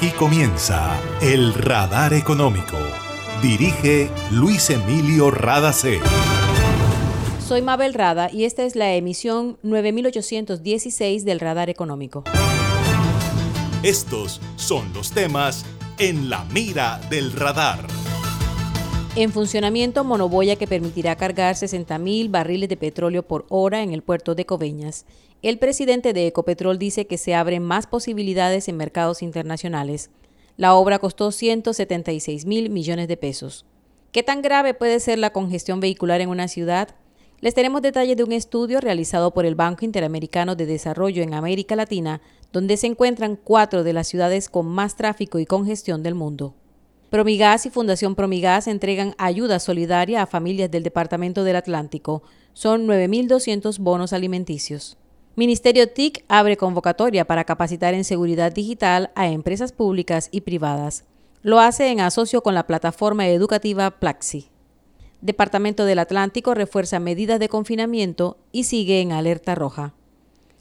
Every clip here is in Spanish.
Aquí comienza el Radar Económico. Dirige Luis Emilio Radacé. Soy Mabel Rada y esta es la emisión 9816 del Radar Económico. Estos son los temas en la mira del radar. En funcionamiento monoboya que permitirá cargar 60.000 barriles de petróleo por hora en el puerto de Coveñas. El presidente de Ecopetrol dice que se abren más posibilidades en mercados internacionales. La obra costó 176 mil millones de pesos. ¿Qué tan grave puede ser la congestión vehicular en una ciudad? Les tenemos detalles de un estudio realizado por el Banco Interamericano de Desarrollo en América Latina, donde se encuentran cuatro de las ciudades con más tráfico y congestión del mundo. Promigas y Fundación Promigas entregan ayuda solidaria a familias del Departamento del Atlántico. Son 9.200 bonos alimenticios. Ministerio TIC abre convocatoria para capacitar en seguridad digital a empresas públicas y privadas. Lo hace en asocio con la plataforma educativa Plaxi. Departamento del Atlántico refuerza medidas de confinamiento y sigue en alerta roja.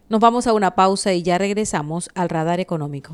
Nos vamos a una pausa y ya regresamos al radar económico.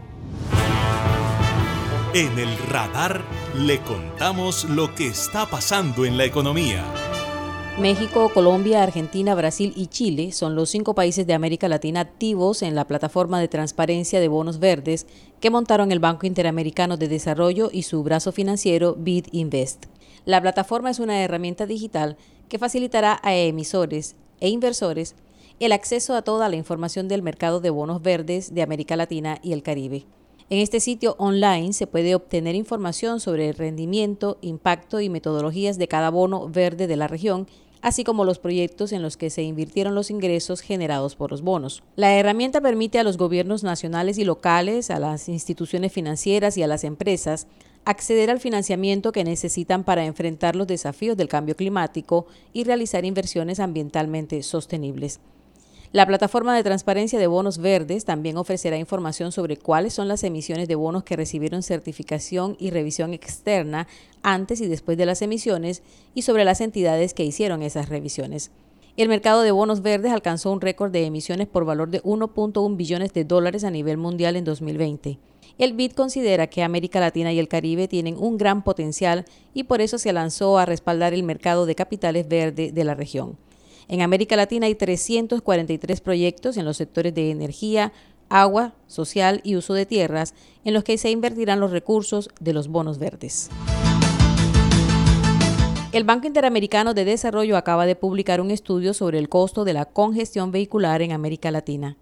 En el radar le contamos lo que está pasando en la economía. México, Colombia, Argentina, Brasil y Chile son los cinco países de América Latina activos en la plataforma de transparencia de bonos verdes que montaron el Banco Interamericano de Desarrollo y su brazo financiero BID Invest. La plataforma es una herramienta digital que facilitará a emisores e inversores el acceso a toda la información del mercado de bonos verdes de América Latina y el Caribe. En este sitio online se puede obtener información sobre el rendimiento, impacto y metodologías de cada bono verde de la región, así como los proyectos en los que se invirtieron los ingresos generados por los bonos. La herramienta permite a los gobiernos nacionales y locales, a las instituciones financieras y a las empresas acceder al financiamiento que necesitan para enfrentar los desafíos del cambio climático y realizar inversiones ambientalmente sostenibles. La plataforma de transparencia de bonos verdes también ofrecerá información sobre cuáles son las emisiones de bonos que recibieron certificación y revisión externa antes y después de las emisiones y sobre las entidades que hicieron esas revisiones. El mercado de bonos verdes alcanzó un récord de emisiones por valor de 1.1 billones de dólares a nivel mundial en 2020. El BID considera que América Latina y el Caribe tienen un gran potencial y por eso se lanzó a respaldar el mercado de capitales verde de la región. En América Latina hay 343 proyectos en los sectores de energía, agua, social y uso de tierras, en los que se invertirán los recursos de los bonos verdes. El Banco Interamericano de Desarrollo acaba de publicar un estudio sobre el costo de la congestión vehicular en América Latina.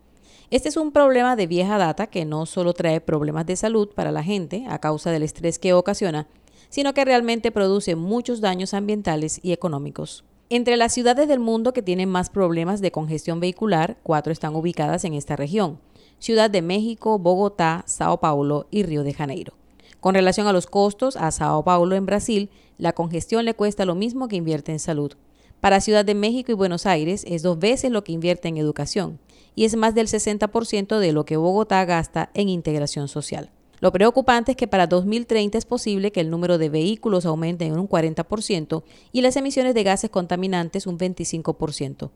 Este es un problema de vieja data que no solo trae problemas de salud para la gente a causa del estrés que ocasiona, sino que realmente produce muchos daños ambientales y económicos. Entre las ciudades del mundo que tienen más problemas de congestión vehicular, cuatro están ubicadas en esta región. Ciudad de México, Bogotá, Sao Paulo y Río de Janeiro. Con relación a los costos, a Sao Paulo en Brasil, la congestión le cuesta lo mismo que invierte en salud. Para Ciudad de México y Buenos Aires es dos veces lo que invierte en educación y es más del 60% de lo que Bogotá gasta en integración social. Lo preocupante es que para 2030 es posible que el número de vehículos aumente en un 40% y las emisiones de gases contaminantes un 25%,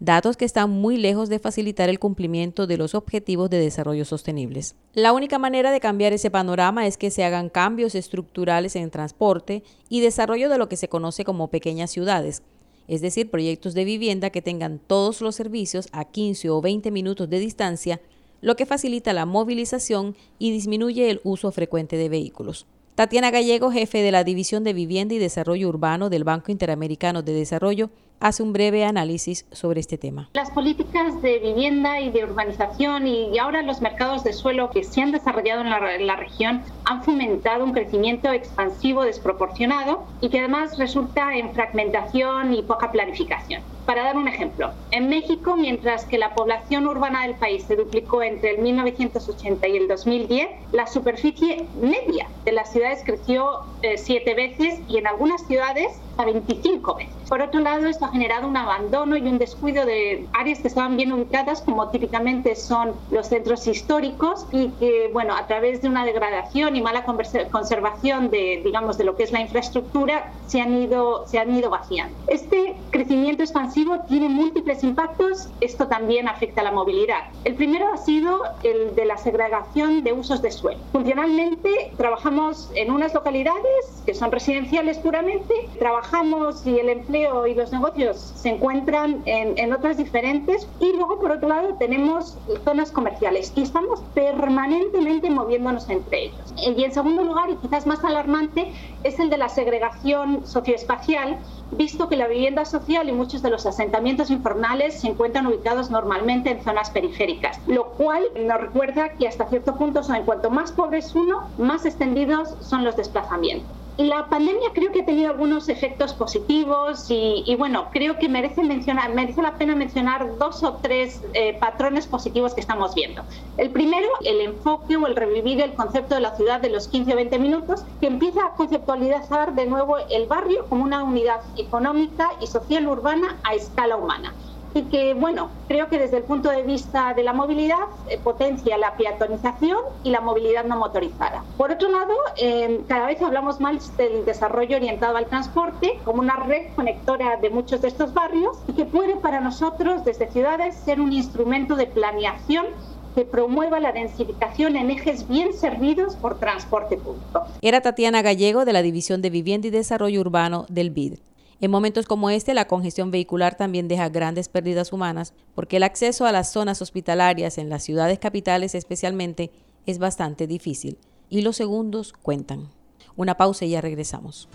datos que están muy lejos de facilitar el cumplimiento de los objetivos de desarrollo sostenibles. La única manera de cambiar ese panorama es que se hagan cambios estructurales en transporte y desarrollo de lo que se conoce como pequeñas ciudades, es decir, proyectos de vivienda que tengan todos los servicios a 15 o 20 minutos de distancia, lo que facilita la movilización y disminuye el uso frecuente de vehículos. Tatiana Gallego, jefe de la División de Vivienda y Desarrollo Urbano del Banco Interamericano de Desarrollo, hace un breve análisis sobre este tema. Las políticas de vivienda y de urbanización y ahora los mercados de suelo que se han desarrollado en la, región han fomentado un crecimiento expansivo desproporcionado y que además resulta en fragmentación y poca planificación. Para dar un ejemplo, en México, mientras que la población urbana del país se duplicó entre el 1980 y el 2010, la superficie media de las ciudades creció eh, siete veces y en algunas ciudades a 25 veces. Por otro lado, esto ha generado un abandono y un descuido de áreas que estaban bien ubicadas, como típicamente son los centros históricos, y que, bueno, a través de una degradación y mala conservación de, digamos, de lo que es la infraestructura, se han ido, se han ido vaciando. Este crecimiento expansivo tiene múltiples impactos. Esto también afecta a la movilidad. El primero ha sido el de la segregación de usos de suelo. Funcionalmente, trabajamos en unas localidades que son residenciales puramente, trabajamos y el empleo y los negocios se encuentran en, en otras diferentes y luego por otro lado tenemos zonas comerciales y estamos permanentemente moviéndonos entre ellos. Y en segundo lugar, y quizás más alarmante, es el de la segregación socioespacial, visto que la vivienda social y muchos de los asentamientos informales se encuentran ubicados normalmente en zonas periféricas, lo cual nos recuerda que hasta cierto punto son, en cuanto más pobre es uno, más extendidos son los desplazamientos. La pandemia creo que ha tenido algunos efectos positivos y, bueno, creo que merece, mencionar, merece la pena mencionar dos o tres eh, patrones positivos que estamos viendo. El primero, el enfoque o el revivir el concepto de la ciudad de los 15 o 20 minutos, que empieza a conceptualizar de nuevo el barrio como una unidad económica y social urbana a escala humana y que, bueno, creo que desde el punto de vista de la movilidad eh, potencia la peatonización y la movilidad no motorizada. Por otro lado, eh, cada vez hablamos más del desarrollo orientado al transporte como una red conectora de muchos de estos barrios y que puede para nosotros desde ciudades ser un instrumento de planeación que promueva la densificación en ejes bien servidos por transporte público. Era Tatiana Gallego de la División de Vivienda y Desarrollo Urbano del BID. En momentos como este, la congestión vehicular también deja grandes pérdidas humanas porque el acceso a las zonas hospitalarias en las ciudades capitales especialmente es bastante difícil y los segundos cuentan. Una pausa y ya regresamos.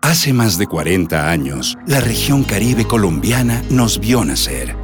Hace más de 40 años, la región caribe colombiana nos vio nacer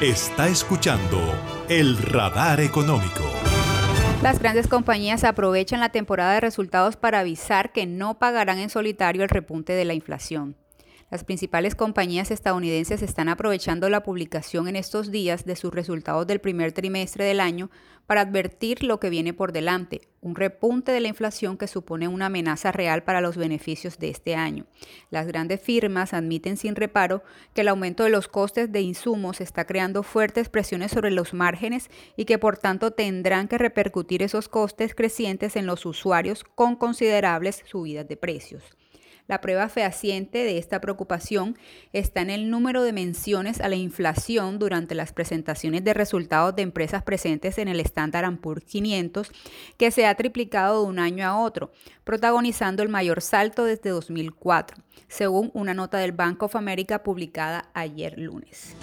Está escuchando el radar económico. Las grandes compañías aprovechan la temporada de resultados para avisar que no pagarán en solitario el repunte de la inflación. Las principales compañías estadounidenses están aprovechando la publicación en estos días de sus resultados del primer trimestre del año para advertir lo que viene por delante, un repunte de la inflación que supone una amenaza real para los beneficios de este año. Las grandes firmas admiten sin reparo que el aumento de los costes de insumos está creando fuertes presiones sobre los márgenes y que por tanto tendrán que repercutir esos costes crecientes en los usuarios con considerables subidas de precios. La prueba fehaciente de esta preocupación está en el número de menciones a la inflación durante las presentaciones de resultados de empresas presentes en el Standard Poor's 500, que se ha triplicado de un año a otro, protagonizando el mayor salto desde 2004, según una nota del Bank of America publicada ayer lunes.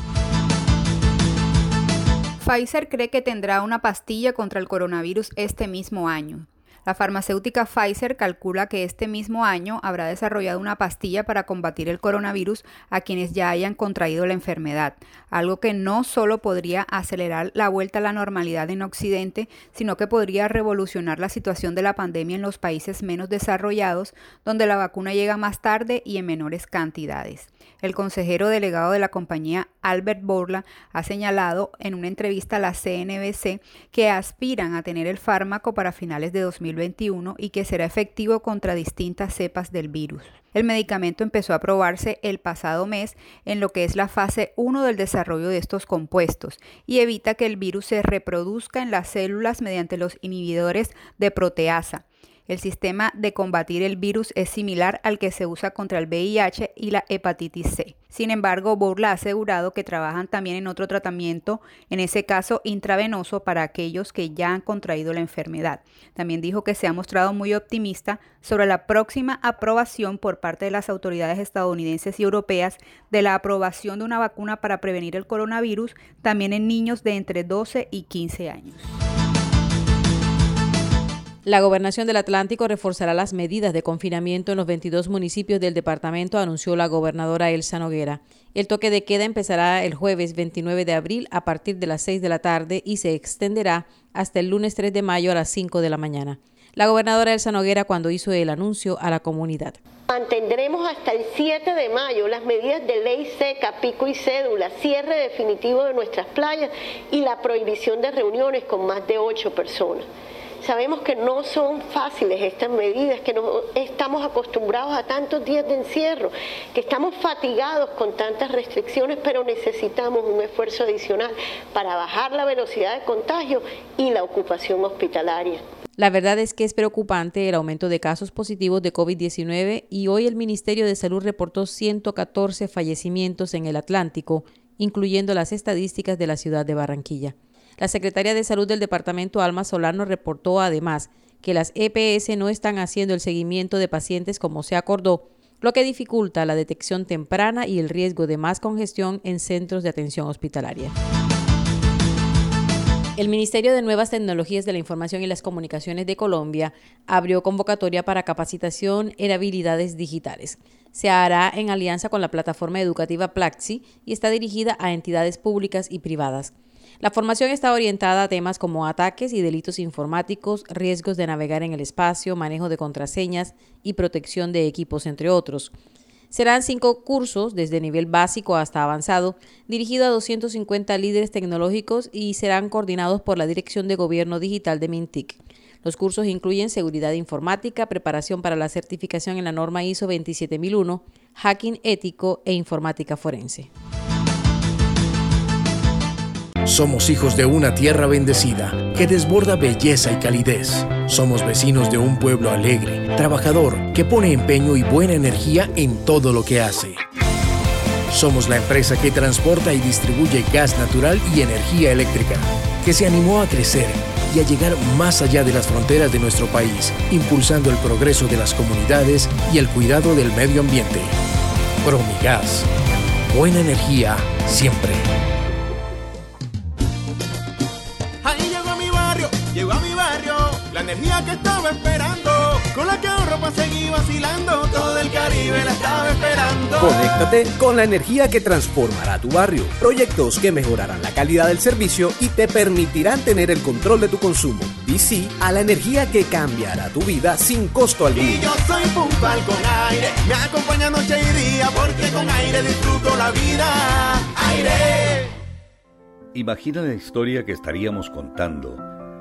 Pfizer cree que tendrá una pastilla contra el coronavirus este mismo año. La farmacéutica Pfizer calcula que este mismo año habrá desarrollado una pastilla para combatir el coronavirus a quienes ya hayan contraído la enfermedad, algo que no solo podría acelerar la vuelta a la normalidad en Occidente, sino que podría revolucionar la situación de la pandemia en los países menos desarrollados, donde la vacuna llega más tarde y en menores cantidades. El consejero delegado de la compañía, Albert Borla, ha señalado en una entrevista a la CNBC que aspiran a tener el fármaco para finales de 2021 y que será efectivo contra distintas cepas del virus. El medicamento empezó a probarse el pasado mes en lo que es la fase 1 del desarrollo de estos compuestos y evita que el virus se reproduzca en las células mediante los inhibidores de proteasa. El sistema de combatir el virus es similar al que se usa contra el VIH y la hepatitis C. Sin embargo, Borla ha asegurado que trabajan también en otro tratamiento, en ese caso intravenoso, para aquellos que ya han contraído la enfermedad. También dijo que se ha mostrado muy optimista sobre la próxima aprobación por parte de las autoridades estadounidenses y europeas de la aprobación de una vacuna para prevenir el coronavirus también en niños de entre 12 y 15 años. La gobernación del Atlántico reforzará las medidas de confinamiento en los 22 municipios del departamento, anunció la gobernadora Elsa Noguera. El toque de queda empezará el jueves 29 de abril a partir de las 6 de la tarde y se extenderá hasta el lunes 3 de mayo a las 5 de la mañana. La gobernadora Elsa Noguera cuando hizo el anuncio a la comunidad. Mantendremos hasta el 7 de mayo las medidas de ley seca, pico y cédula, cierre definitivo de nuestras playas y la prohibición de reuniones con más de 8 personas. Sabemos que no son fáciles estas medidas, que no estamos acostumbrados a tantos días de encierro, que estamos fatigados con tantas restricciones, pero necesitamos un esfuerzo adicional para bajar la velocidad de contagio y la ocupación hospitalaria. La verdad es que es preocupante el aumento de casos positivos de COVID-19 y hoy el Ministerio de Salud reportó 114 fallecimientos en el Atlántico, incluyendo las estadísticas de la ciudad de Barranquilla. La secretaria de Salud del departamento, Alma Solano, reportó además que las EPS no están haciendo el seguimiento de pacientes como se acordó, lo que dificulta la detección temprana y el riesgo de más congestión en centros de atención hospitalaria. El Ministerio de Nuevas Tecnologías de la Información y las Comunicaciones de Colombia abrió convocatoria para capacitación en habilidades digitales. Se hará en alianza con la plataforma educativa Plaxi y está dirigida a entidades públicas y privadas. La formación está orientada a temas como ataques y delitos informáticos, riesgos de navegar en el espacio, manejo de contraseñas y protección de equipos, entre otros. Serán cinco cursos, desde nivel básico hasta avanzado, dirigidos a 250 líderes tecnológicos y serán coordinados por la Dirección de Gobierno Digital de Mintic. Los cursos incluyen seguridad informática, preparación para la certificación en la norma ISO 27001, hacking ético e informática forense. Somos hijos de una tierra bendecida que desborda belleza y calidez. Somos vecinos de un pueblo alegre, trabajador, que pone empeño y buena energía en todo lo que hace. Somos la empresa que transporta y distribuye gas natural y energía eléctrica, que se animó a crecer y a llegar más allá de las fronteras de nuestro país, impulsando el progreso de las comunidades y el cuidado del medio ambiente. Promigas. Buena energía siempre. Energía que estaba esperando, con la que ahorro para seguir vacilando, todo el Caribe la estaba esperando. Conéctate con la energía que transformará tu barrio. Proyectos que mejorarán la calidad del servicio y te permitirán tener el control de tu consumo. Y sí a la energía que cambiará tu vida sin costo alguno. Y yo soy puntual con aire, me acompaña noche y día, porque con aire disfruto la vida. Aire. Imagina la historia que estaríamos contando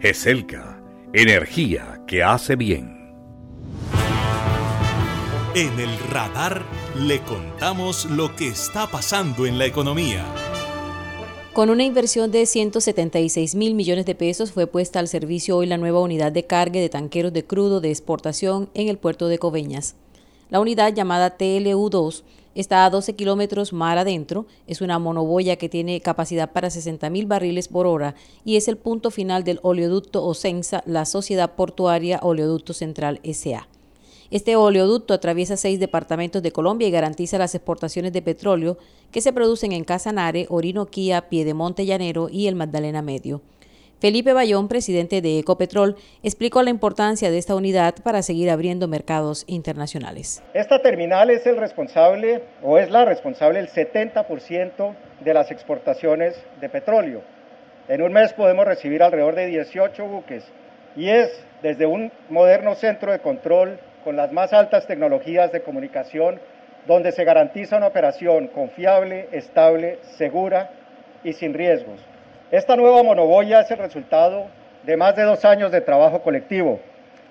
GESELCA, energía que hace bien. En el radar le contamos lo que está pasando en la economía. Con una inversión de 176 mil millones de pesos fue puesta al servicio hoy la nueva unidad de carga de tanqueros de crudo de exportación en el puerto de Coveñas. La unidad llamada TLU-2 está a 12 kilómetros mar adentro, es una monoboya que tiene capacidad para 60 mil barriles por hora y es el punto final del oleoducto Ocensa, la Sociedad Portuaria Oleoducto Central SA. Este oleoducto atraviesa seis departamentos de Colombia y garantiza las exportaciones de petróleo que se producen en Casanare, Orinoquía, Piedemonte Llanero y el Magdalena Medio. Felipe Bayón, presidente de Ecopetrol, explicó la importancia de esta unidad para seguir abriendo mercados internacionales. Esta terminal es el responsable o es la responsable del 70% de las exportaciones de petróleo. En un mes podemos recibir alrededor de 18 buques y es desde un moderno centro de control con las más altas tecnologías de comunicación donde se garantiza una operación confiable, estable, segura y sin riesgos. Esta nueva monoboya es el resultado de más de dos años de trabajo colectivo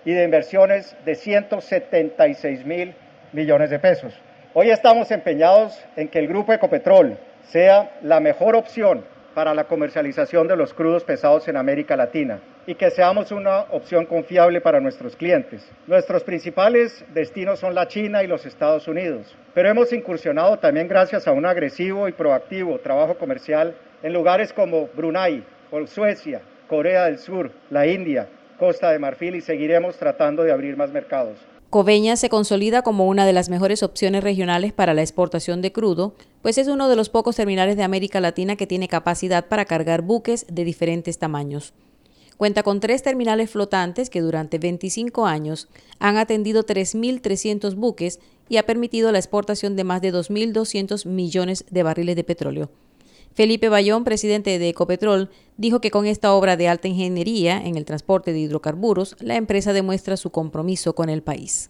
y de inversiones de 176 mil millones de pesos. Hoy estamos empeñados en que el Grupo Ecopetrol sea la mejor opción para la comercialización de los crudos pesados en América Latina y que seamos una opción confiable para nuestros clientes. Nuestros principales destinos son la China y los Estados Unidos, pero hemos incursionado también gracias a un agresivo y proactivo trabajo comercial en lugares como Brunei, Suecia, Corea del Sur, la India, Costa de Marfil y seguiremos tratando de abrir más mercados. Coveña se consolida como una de las mejores opciones regionales para la exportación de crudo, pues es uno de los pocos terminales de América Latina que tiene capacidad para cargar buques de diferentes tamaños. Cuenta con tres terminales flotantes que durante 25 años han atendido 3.300 buques y ha permitido la exportación de más de 2.200 millones de barriles de petróleo. Felipe Bayón, presidente de Ecopetrol, dijo que con esta obra de alta ingeniería en el transporte de hidrocarburos, la empresa demuestra su compromiso con el país.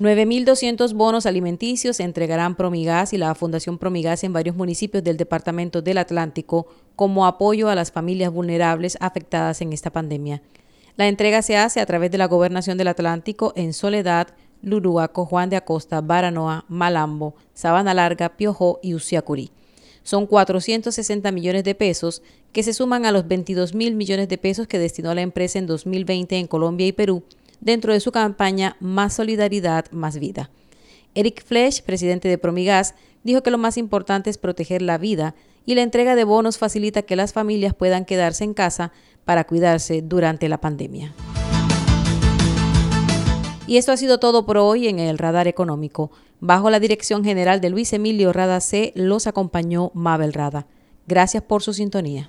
9.200 bonos alimenticios entregarán Promigas y la Fundación Promigas en varios municipios del Departamento del Atlántico como apoyo a las familias vulnerables afectadas en esta pandemia. La entrega se hace a través de la Gobernación del Atlántico en Soledad, Luruaco, Juan de Acosta, Baranoa, Malambo, Sabana Larga, Piojó y Uciacurí. Son 460 millones de pesos que se suman a los 22 mil millones de pesos que destinó la empresa en 2020 en Colombia y Perú dentro de su campaña Más Solidaridad, Más Vida. Eric Flesch, presidente de Promigas, dijo que lo más importante es proteger la vida y la entrega de bonos facilita que las familias puedan quedarse en casa para cuidarse durante la pandemia. Y esto ha sido todo por hoy en el Radar Económico. Bajo la dirección general de Luis Emilio Rada C, los acompañó Mabel Rada. Gracias por su sintonía.